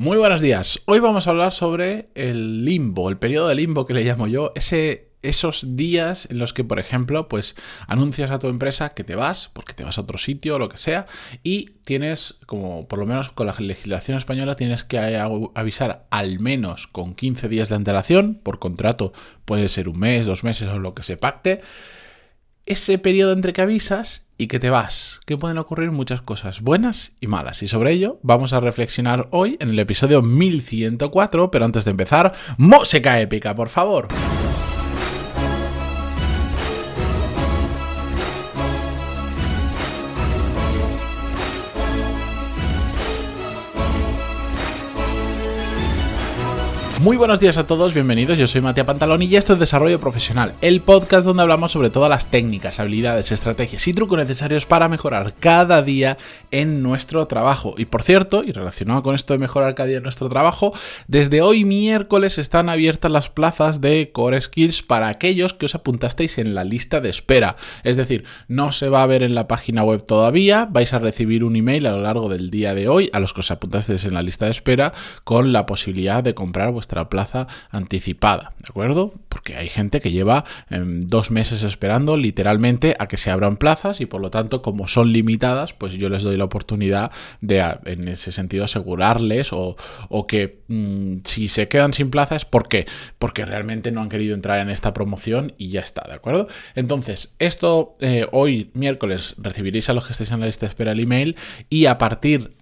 Muy buenos días. Hoy vamos a hablar sobre el limbo, el periodo de limbo que le llamo yo, ese esos días en los que, por ejemplo, pues anuncias a tu empresa que te vas, porque te vas a otro sitio o lo que sea, y tienes, como por lo menos con la legislación española, tienes que avisar al menos con 15 días de antelación, por contrato puede ser un mes, dos meses o lo que se pacte, ese periodo entre que avisas y que te vas, que pueden ocurrir muchas cosas buenas y malas. Y sobre ello vamos a reflexionar hoy en el episodio 1104, pero antes de empezar, música épica, por favor. Muy buenos días a todos, bienvenidos. Yo soy Matías Pantalón y esto es Desarrollo Profesional, el podcast donde hablamos sobre todas las técnicas, habilidades, estrategias y trucos necesarios para mejorar cada día en nuestro trabajo. Y por cierto, y relacionado con esto de mejorar cada día en nuestro trabajo, desde hoy miércoles están abiertas las plazas de Core Skills para aquellos que os apuntasteis en la lista de espera. Es decir, no se va a ver en la página web todavía, vais a recibir un email a lo largo del día de hoy a los que os apuntasteis en la lista de espera con la posibilidad de comprar vuestra plaza anticipada, ¿de acuerdo? Porque hay gente que lleva em, dos meses esperando literalmente a que se abran plazas y por lo tanto como son limitadas, pues yo les doy la oportunidad de en ese sentido asegurarles o, que mm, si se quedan sin plazas, ¿por qué? Porque realmente no han querido entrar en esta promoción y ya está, ¿de acuerdo? Entonces, esto eh, hoy miércoles recibiréis a los que estéis en la lista de espera el email y a partir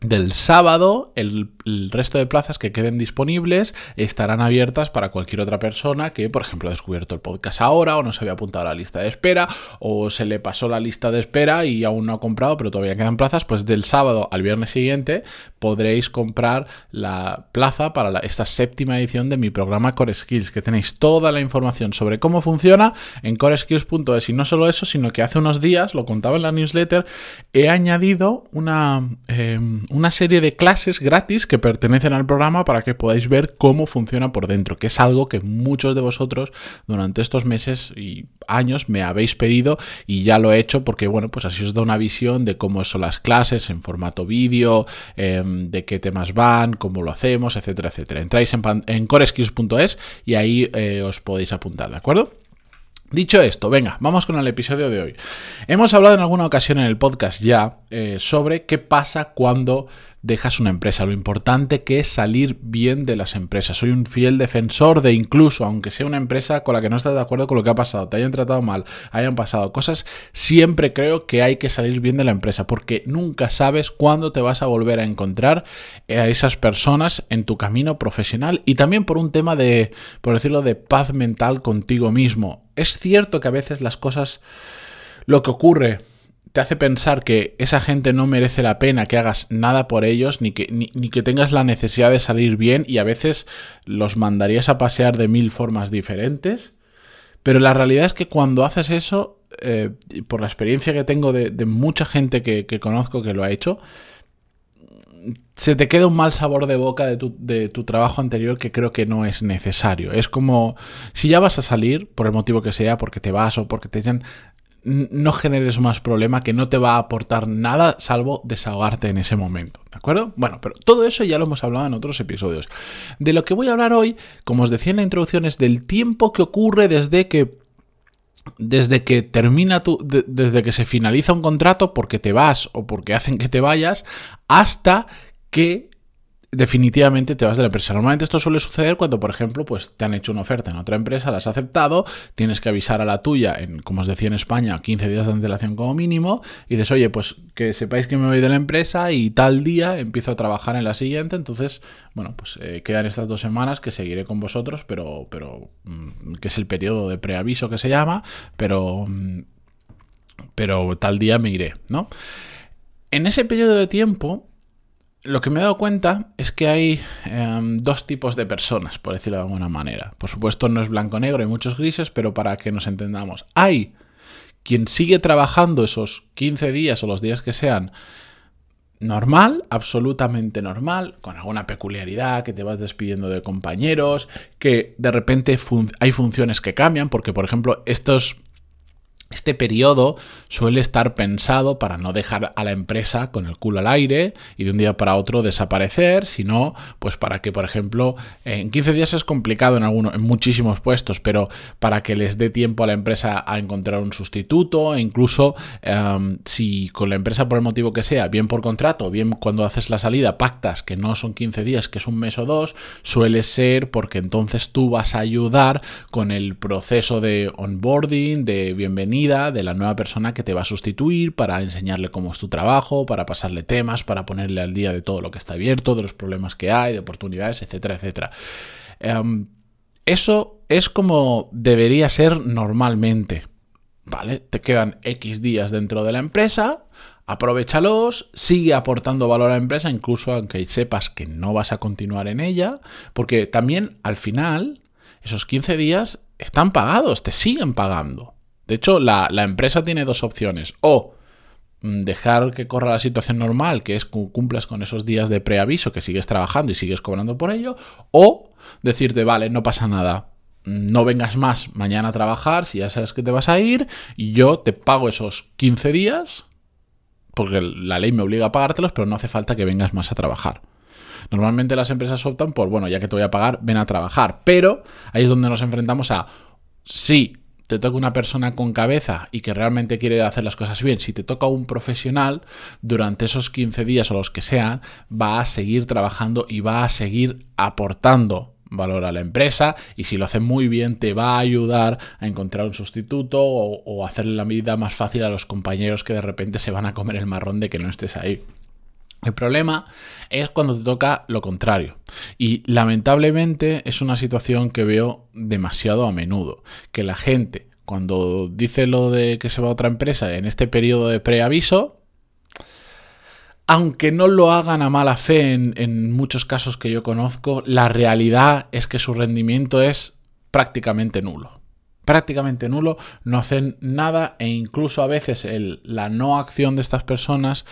del sábado, el, resto de plazas que queden disponibles estarán abiertas para cualquier otra persona que, por ejemplo, ha descubierto el podcast ahora o no se había apuntado a la lista de espera o se le pasó la lista de espera y aún no ha comprado, pero todavía quedan plazas, pues del sábado al viernes siguiente podréis comprar la plaza para esta séptima edición de mi programa Core Skills, que tenéis toda la información sobre cómo funciona en coreskills.es. Y no solo eso, sino que hace unos días, lo contaba en la newsletter, he añadido una... Em, una serie de clases gratis que pertenecen al programa para que podáis ver cómo funciona por dentro, que es algo que muchos de vosotros durante estos meses y años me habéis pedido y ya lo he hecho porque, bueno, pues así os da una visión de cómo son las clases en formato vídeo, de qué temas van, cómo lo hacemos, etcétera, etcétera. Entráis en, en coreskills.es y ahí eh, os podéis apuntar, ¿de acuerdo? Dicho esto, venga, vamos con el episodio de hoy. Hemos hablado en alguna ocasión en el podcast ya eh, sobre qué pasa cuando dejas una empresa, lo importante que es salir bien de las empresas. Soy un fiel defensor de incluso, aunque sea una empresa con la que no estás de acuerdo con lo que ha pasado, te hayan tratado mal, hayan pasado cosas, siempre creo que hay que salir bien de la empresa, porque nunca sabes cuándo te vas a volver a encontrar a esas personas en tu camino profesional. Y también por un tema de, por decirlo, de paz mental contigo mismo. Es cierto que a veces las cosas, lo que ocurre, te hace pensar que esa gente no merece la pena que hagas nada por ellos, ni que, ni, que tengas la necesidad de salir bien, y a veces los mandarías a pasear de mil formas diferentes. Pero la realidad es que cuando haces eso, eh, por la experiencia que tengo de, mucha gente que, que, conozco que lo ha hecho, se te queda un mal sabor de boca de tu, trabajo anterior que creo que no es necesario. Es como si ya vas a salir, por el motivo que sea, porque te vas o porque te echan, no generes más problema que no te va a aportar nada salvo desahogarte en ese momento. ¿De acuerdo? Bueno, pero todo eso ya lo hemos hablado en otros episodios. De lo que voy a hablar hoy, como os decía en la introducción, es del tiempo que ocurre desde que desde que termina tu, desde que se finaliza un contrato porque te vas o porque hacen que te vayas hasta que definitivamente te vas de la empresa. Normalmente esto suele suceder cuando, por ejemplo, pues te han hecho una oferta en otra empresa, la has aceptado, tienes que avisar a la tuya, en, como os decía en España, 15 días de antelación como mínimo, y dices, oye, pues que sepáis que me voy de la empresa y tal día empiezo a trabajar en la siguiente, entonces, bueno, pues eh, quedan estas dos semanas que seguiré con vosotros, pero, pero mm, que es el periodo de preaviso que se llama, pero, mm, pero tal día me iré, ¿no? En ese periodo de tiempo, lo que me he dado cuenta es que hay em, dos tipos de personas, por decirlo de alguna manera. Por supuesto, no es blanco-negro, hay muchos grises, pero para que nos entendamos, hay quien sigue trabajando esos 15 días o los días que sean normal, absolutamente normal, con alguna peculiaridad, que te vas despidiendo de compañeros, que de repente hay funciones que cambian, porque por ejemplo estos este periodo suele estar pensado para no dejar a la empresa con el culo al aire y de un día para otro desaparecer, sino pues para que, por ejemplo, en 15 días es complicado en algunos, en muchísimos puestos, pero para que les dé tiempo a la empresa a encontrar un sustituto, e incluso em, si con la empresa por el motivo que sea, bien por contrato, bien cuando haces la salida, pactas que no son 15 días, que es un mes o dos, suele ser porque entonces tú vas a ayudar con el proceso de onboarding, de bienvenida de la nueva persona que te va a sustituir para enseñarle cómo es tu trabajo, para pasarle temas, para ponerle al día de todo lo que está abierto, de los problemas que hay, de oportunidades, etcétera, etcétera. Em, eso es como debería ser normalmente. ¿Vale? Te quedan X días dentro de la empresa, aprovechalos, sigue aportando valor a la empresa, incluso aunque sepas que no vas a continuar en ella, porque también al final esos 15 días están pagados, te siguen pagando. De hecho, la, empresa tiene dos opciones. O mm, dejar que corra la situación normal, que es cumplas con esos días de preaviso, que sigues trabajando y sigues cobrando por ello, o decirte, vale, no pasa nada, no vengas más mañana a trabajar si ya sabes que te vas a ir, y yo te pago esos 15 días, porque la ley me obliga a pagártelos, pero no hace falta que vengas más a trabajar. Normalmente las empresas optan por, bueno, ya que te voy a pagar, ven a trabajar, pero ahí es donde nos enfrentamos a, sí, te toca una persona con cabeza y que realmente quiere hacer las cosas bien, si te toca un profesional, durante esos 15 días o los que sean, va a seguir trabajando y va a seguir aportando valor a la empresa y si lo hace muy bien te va a ayudar a encontrar un sustituto o, hacerle la vida más fácil a los compañeros que de repente se van a comer el marrón de que no estés ahí. El problema es cuando te toca lo contrario. Y lamentablemente es una situación que veo demasiado a menudo. Que la gente, cuando dice lo de que se va a otra empresa en este periodo de preaviso, aunque no lo hagan a mala fe en, muchos casos que yo conozco, la realidad es que su rendimiento es prácticamente nulo. Prácticamente nulo, no hacen nada e incluso a veces la no acción de estas personas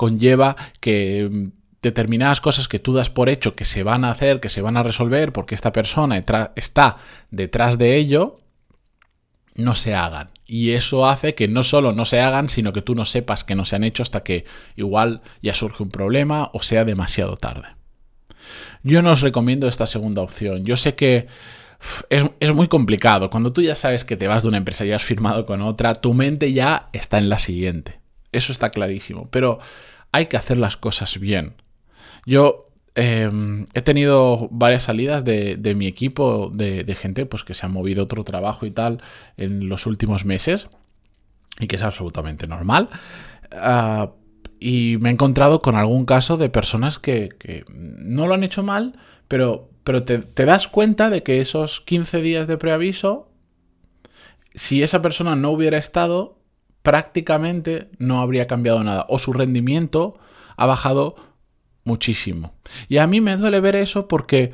conlleva que mm, determinadas cosas que tú das por hecho que se van a hacer, que se van a resolver, porque esta persona está detrás de ello, no se hagan. Y eso hace que no solo no se hagan, sino que tú no sepas que no se han hecho hasta que igual ya surge un problema o sea demasiado tarde. Yo no os recomiendo esta segunda opción. Yo sé que es, es, muy complicado. Cuando tú ya sabes que te vas de una empresa y has firmado con otra, tu mente ya está en la siguiente. Eso está clarísimo. Pero hay que hacer las cosas bien. Yo em, he tenido varias salidas de, mi equipo, de, gente pues, que se ha movido otro trabajo y tal en los últimos meses, y que es absolutamente normal. Ah, y me he encontrado con algún caso de personas que, no lo han hecho mal, pero, pero te, te das cuenta de que esos 15 días de preaviso, si esa persona no hubiera estado, prácticamente no habría cambiado nada o su rendimiento ha bajado muchísimo. Y a mí me duele ver eso porque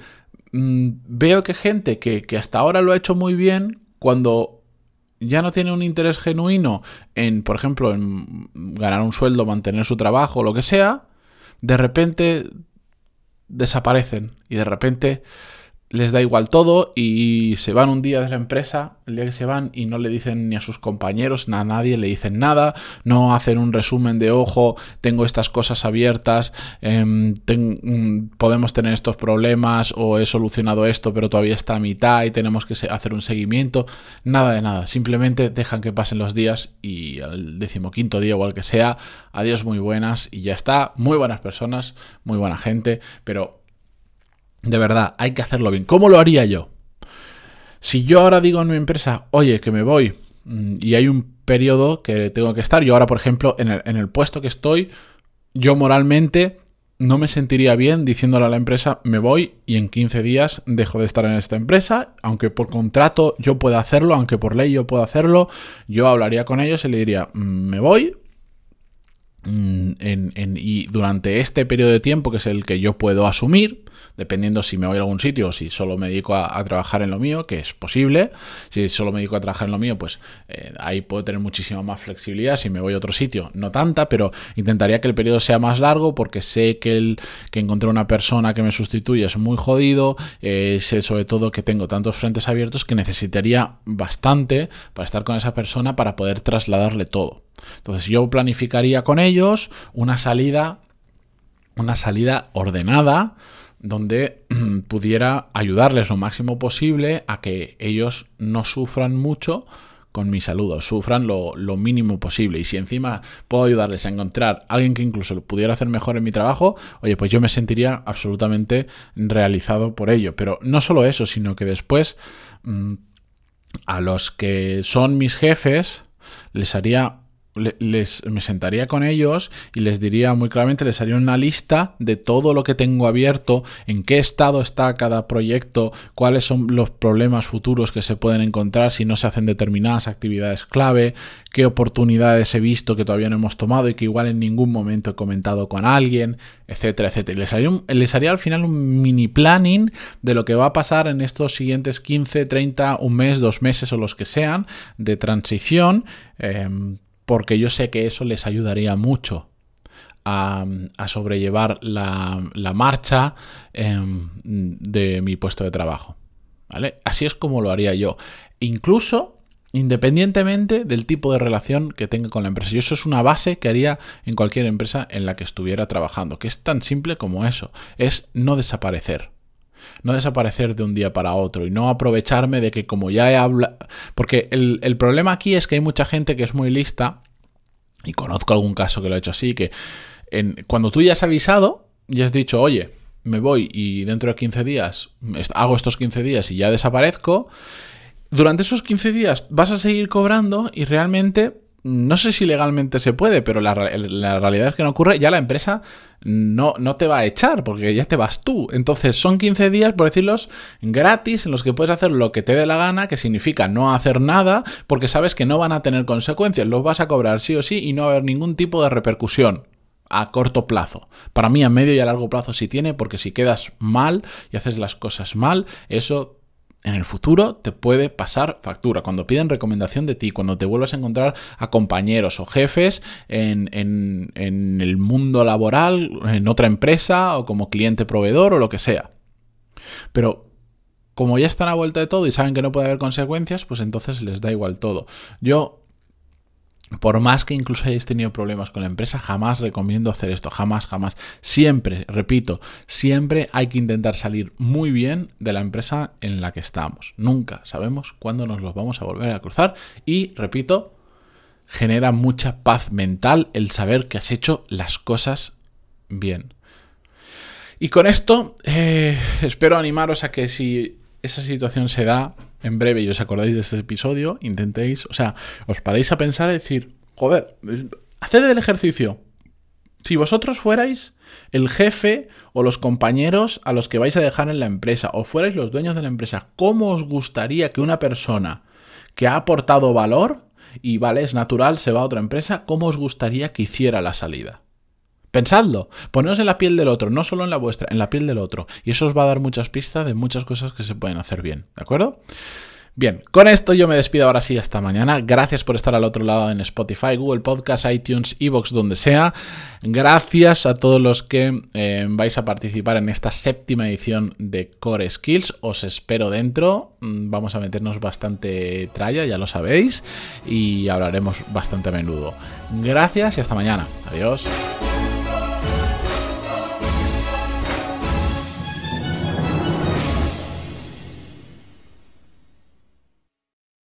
mm, veo que gente que, que hasta ahora lo ha hecho muy bien, cuando ya no tiene un interés genuino en, por ejemplo, en ganar un sueldo, mantener su trabajo lo que sea, de repente desaparecen y de repente les da igual todo y se van un día de la empresa, el día que se van y no le dicen ni a sus compañeros, ni a nadie le dicen nada, no hacen un resumen de ojo, tengo estas cosas abiertas, em, mm, podemos tener estos problemas o he solucionado esto pero todavía está a mitad y tenemos que hacer un seguimiento, nada de nada, simplemente dejan que pasen los días y al decimoquinto día o que sea, adiós muy buenas y ya está, muy buenas personas, muy buena gente, pero de verdad, hay que hacerlo bien. ¿Cómo lo haría yo? Si yo ahora digo en mi empresa, oye, que me voy mm, y hay un periodo que tengo que estar, yo ahora, por ejemplo, en el, puesto que estoy, yo moralmente no me sentiría bien diciéndole a la empresa, me voy y en 15 días dejo de estar en esta empresa, aunque por contrato yo pueda hacerlo, aunque por ley yo pueda hacerlo, yo hablaría con ellos y le diría, mm, me voy. Mm, y durante este periodo de tiempo, que es el que yo puedo asumir, dependiendo si me voy a algún sitio o si solo me dedico a, trabajar en lo mío, que es posible. Si solo me dedico a trabajar en lo mío, pues eh, ahí puedo tener muchísima más flexibilidad. Si me voy a otro sitio, no tanta, pero intentaría que el periodo sea más largo porque sé que, el, que encontré una persona que me sustituye es muy jodido. Eh, sé sobre todo que tengo tantos frentes abiertos que necesitaría bastante para estar con esa persona para poder trasladarle todo. Entonces yo planificaría con ellos una salida, una salida ordenada donde pudiera ayudarles lo máximo posible a que ellos no sufran mucho con mi saludo, sufran lo, mínimo posible. Y si encima puedo ayudarles a encontrar a alguien que incluso lo pudiera hacer mejor en mi trabajo, oye, pues yo me sentiría absolutamente realizado por ello. Pero no solo eso, sino que después mm, a los que son mis jefes les haría les, me sentaría con ellos y les diría muy claramente, les haría una lista de todo lo que tengo abierto, en qué estado está cada proyecto, cuáles son los problemas futuros que se pueden encontrar si no se hacen determinadas actividades clave, qué oportunidades he visto que todavía no hemos tomado y que igual en ningún momento he comentado con alguien, etcétera, etcétera. les haría, les haría al final un mini planning de lo que va a pasar en estos siguientes 15, 30, un mes, dos meses o los que sean de transición. Em, porque yo sé que eso les ayudaría mucho a, sobrellevar la, marcha em, de mi puesto de trabajo. ¿vale? Así es como lo haría yo. Incluso independientemente del tipo de relación que tenga con la empresa. Y eso es una base que haría en cualquier empresa en la que estuviera trabajando, que es tan simple como eso, es no desaparecer. No desaparecer de un día para otro y no aprovecharme de que como ya he hablado... Porque el, problema aquí es que hay mucha gente que es muy lista, y conozco algún caso que lo ha hecho así, que en, cuando tú ya has avisado y has dicho, oye, me voy y dentro de 15 días hago estos 15 días y ya desaparezco, durante esos 15 días vas a seguir cobrando y realmente no sé si legalmente se puede, pero la, realidad es que no ocurre. Ya la empresa no, no, te va a echar porque ya te vas tú. Entonces son 15 días, por decirlos, gratis en los que puedes hacer lo que te dé la gana, que significa no hacer nada, porque sabes que no van a tener consecuencias. Los vas a cobrar sí o sí y no va a haber ningún tipo de repercusión a corto plazo. Para mí a medio y a largo plazo sí tiene, porque si quedas mal y haces las cosas mal, eso en el futuro te puede pasar factura. Cuando piden recomendación de ti, cuando te vuelvas a encontrar a compañeros o jefes en, el mundo laboral, en otra empresa o como cliente proveedor o lo que sea. Pero como ya están a vuelta de todo y saben que no puede haber consecuencias, pues entonces les da igual todo. Yo por más que incluso hayáis tenido problemas con la empresa, jamás recomiendo hacer esto, jamás, jamás. Siempre, repito, siempre hay que intentar salir muy bien de la empresa en la que estamos. Nunca sabemos cuándo nos los vamos a volver a cruzar y, repito, genera mucha paz mental el saber que has hecho las cosas bien. Y con esto, eh, espero animaros a que si esa situación se da en breve y os acordáis de este episodio, intentéis, o sea, os paráis a pensar y decir, joder, haced el ejercicio. Si vosotros fuerais el jefe o los compañeros a los que vais a dejar en la empresa, o fuerais los dueños de la empresa, ¿cómo os gustaría que una persona que ha aportado valor y vale, es natural, se va a otra empresa, ¿cómo os gustaría que hiciera la salida? Pensadlo, poneos en la piel del otro, no solo en la vuestra, en la piel del otro. Y eso os va a dar muchas pistas de muchas cosas que se pueden hacer bien, ¿de acuerdo? Bien, con esto yo me despido ahora sí hasta mañana. Gracias por estar al otro lado en Spotify, Google Podcast, iTunes, Evox, donde sea. Gracias a todos los que eh, vais a participar en esta séptima edición de Core Skills. Os espero dentro. Mm, vamos a meternos bastante tralla, ya lo sabéis, y hablaremos bastante a menudo. Gracias y hasta mañana. Adiós.